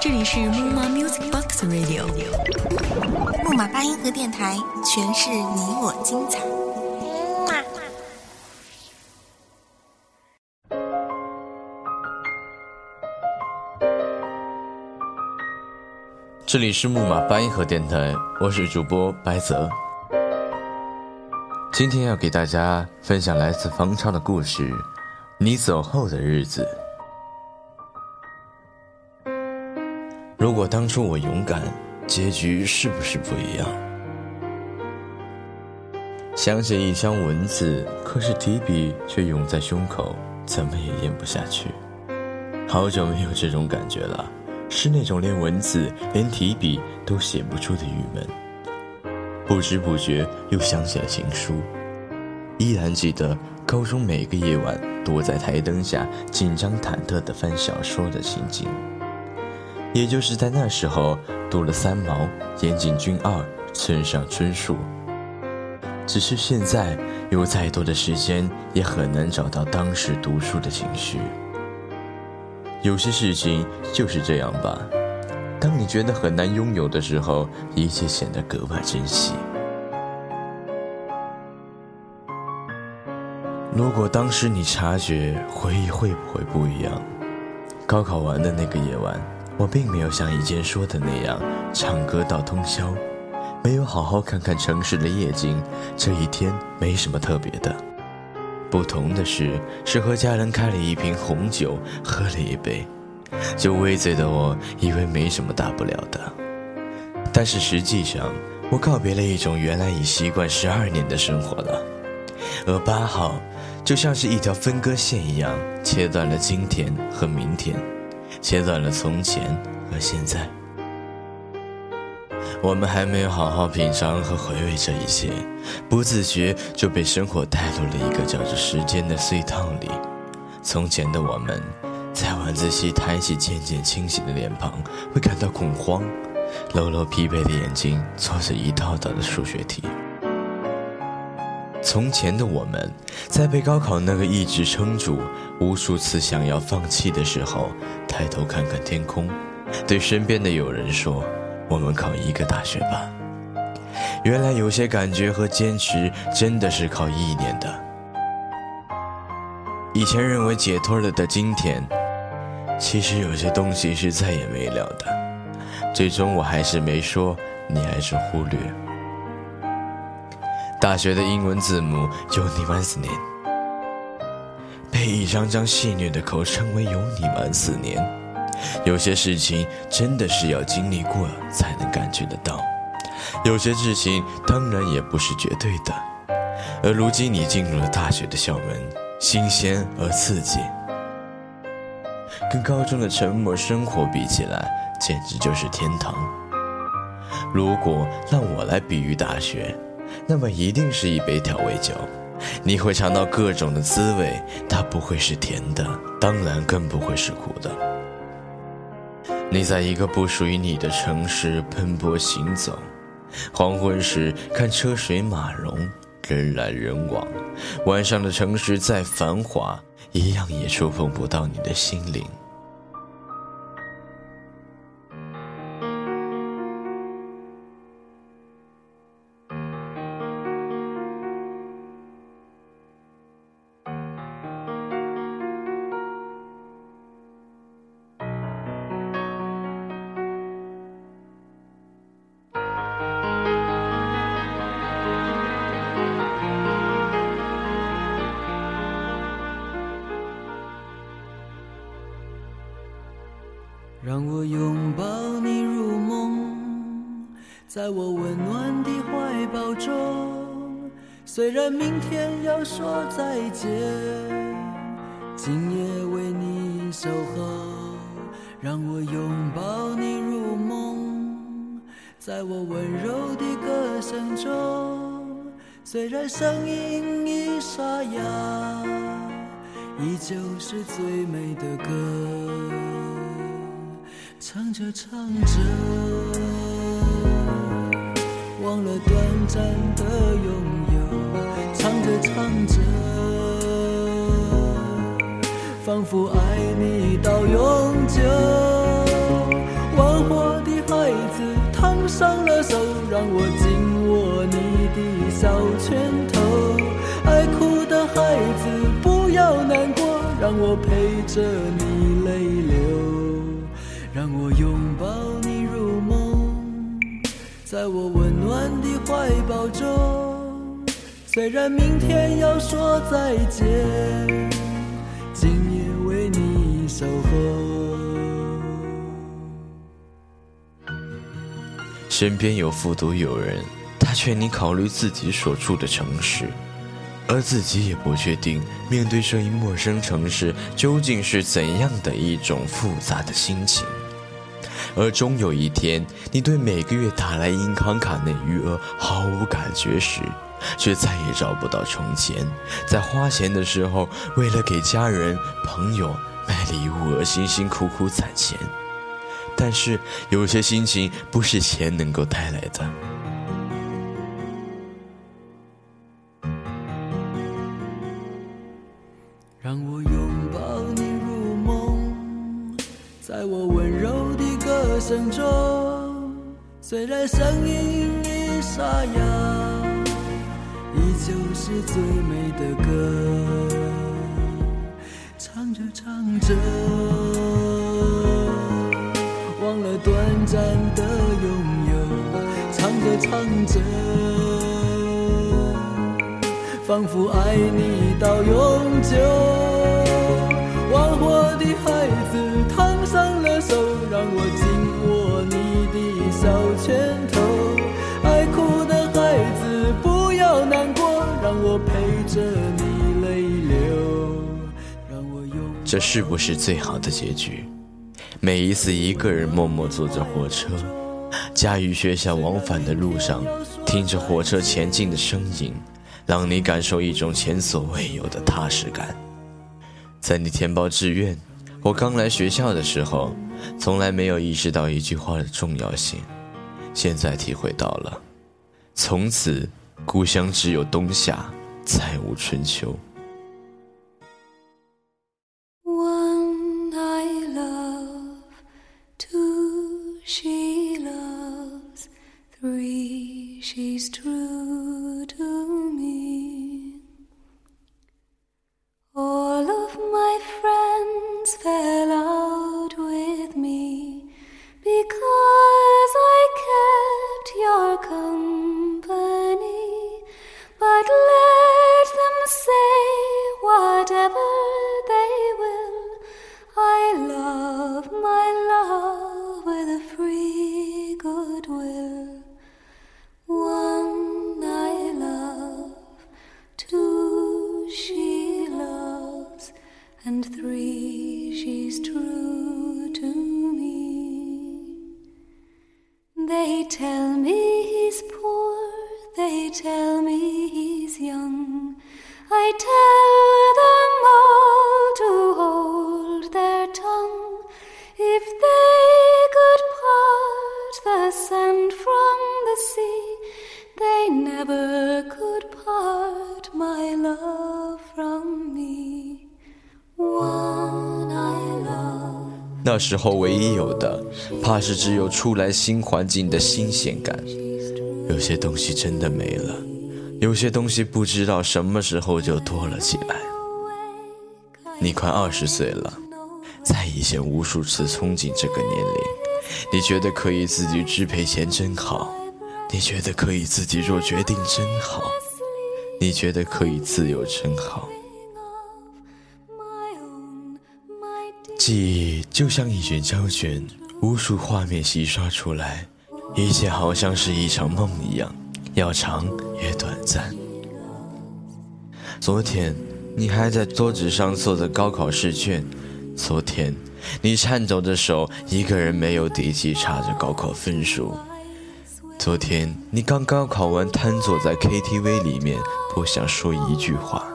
这里是木马 Music Box Radio，木马八音盒电台，诠释你我精彩。这里是木马八音盒电台，我是主播白泽。今天要给大家分享来自方超的故事《你走后的日子》。如果当初我勇敢，结局是不是不一样？想写一箱文字，可是提笔却涌在胸口，怎么也咽不下去。好久没有这种感觉了。是那种连文字、连提笔都写不出的郁闷。不知不觉又想起了情书，依然记得高中每个夜晚躲在台灯下紧张忐忑地翻小说的情景。也就是在那时候，读了三毛、岩井俊二、村上春树。只是现在有再多的时间，也很难找到当时读书的情绪。有些事情就是这样吧。当你觉得很难拥有的时候，一切显得格外珍惜。如果当时你察觉，回忆会不会不一样？高考完的那个夜晚，我并没有像以前说的那样唱歌到通宵，没有好好看看城市的夜景。这一天没什么特别的。不同的是，是和家人开了一瓶红酒，喝了一杯，酒微醉的我以为没什么大不了的，但是实际上，我告别了一种原来已习惯十二年的生活了。而八号，就像是一条分割线一样，切断了今天和明天，切断了从前和现在。我们还没有好好品尝和回味这一切，不自觉就被生活带入了一个叫做时间的隧道里。从前的我们，在晚自习抬起渐渐清醒的脸庞，会感到恐慌；揉揉疲惫的眼睛，做着一道道的数学题。从前的我们，在被高考那个意志撑住，无数次想要放弃的时候，抬头看看天空，对身边的友人说。我们考一个大学吧。原来有些感觉和坚持真的是靠意念的。以前认为解脱了的今天，其实有些东西是再也没了的。最终我还是没说，你还是忽略。大学的英文字母有你满四年，被一张张戏谑的口称为有你满四年。有些事情真的是要经历过才能感觉得到，有些事情当然也不是绝对的。而如今你进入了大学的校门，新鲜而刺激，跟高中的沉默生活比起来，简直就是天堂。如果让我来比喻大学，那么一定是一杯调味酒，你会尝到各种的滋味，它不会是甜的，当然更不会是苦的。你在一个不属于你的城市奔波行走，黄昏时看车水马龙，人来人往。晚上的城市再繁华，一样也触碰不到你的心灵。虽然明天要说再见，今夜为你守候。让我拥抱你入梦，在我温柔的歌声中。虽然声音已沙哑，依旧是最美的歌。唱着唱着，忘了短暂的拥有；唱着唱着，仿佛爱你到永久。玩火的孩子烫伤了手，让我紧握你的小拳头。爱哭的孩子不要难过，让我陪着你泪流，让我拥抱你入梦，在我温暖的怀抱中。虽然明天要说再见，今夜为你守候。身边有复读友人，他劝你考虑自己所处的城市，而自己也不确定面对这一陌生城市究竟是怎样的一种复杂的心情。而终有一天，你对每个月打来银行卡内余额毫无感觉时，却再也找不到从前，在花钱的时候，为了给家人朋友买礼物而辛辛苦苦攒钱。但是有些心情不是钱能够带来的。让我拥抱你入梦，在我温柔的歌声中，虽然声音已沙哑。就是最美的歌，唱着唱着，忘了短暂的拥有；唱着唱着，仿佛爱你到永久。玩火的孩子烫伤了手，让我紧握你的小拳头。这是不是最好的结局？每一次一个人默默坐着火车，家与学校往返的路上，听着火车前进的声音，让你感受一种前所未有的踏实感。在你填报志愿，我刚来学校的时候，从来没有意识到一句话的重要性，现在体会到了。从此。故乡只有冬夏，再无春秋。She's true three she's true to me. They tell me he's poor, they tell me he's young, I tell them all to hold their tongue. If they could part the sand from the sea, they never could part my love 那时候唯一有的，怕是只有出来新环境的新鲜感。有些东西真的没了。有些东西不知道什么时候就多了起来。你快二十岁了，在以前无数次憧憬这个年龄，你觉得可以自己支配钱真好，你觉得可以自己做决定真好，你觉得可以自由真好。记忆就像一卷胶卷，无数画面洗刷出来，一切好像是一场梦一样。要长也短暂。昨天，你还在桌子上做着高考试卷；昨天，你颤抖着手，一个人没有底气查着高考分数；昨天，你刚高考完，瘫坐在 KTV 里面，不想说一句话。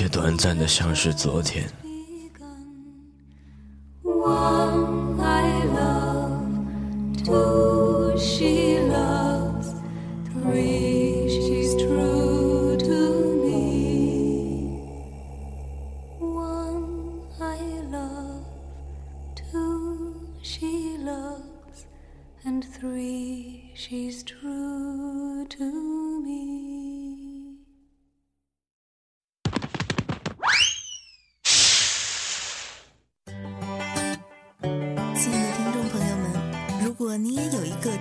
却短暂的，像是昨天。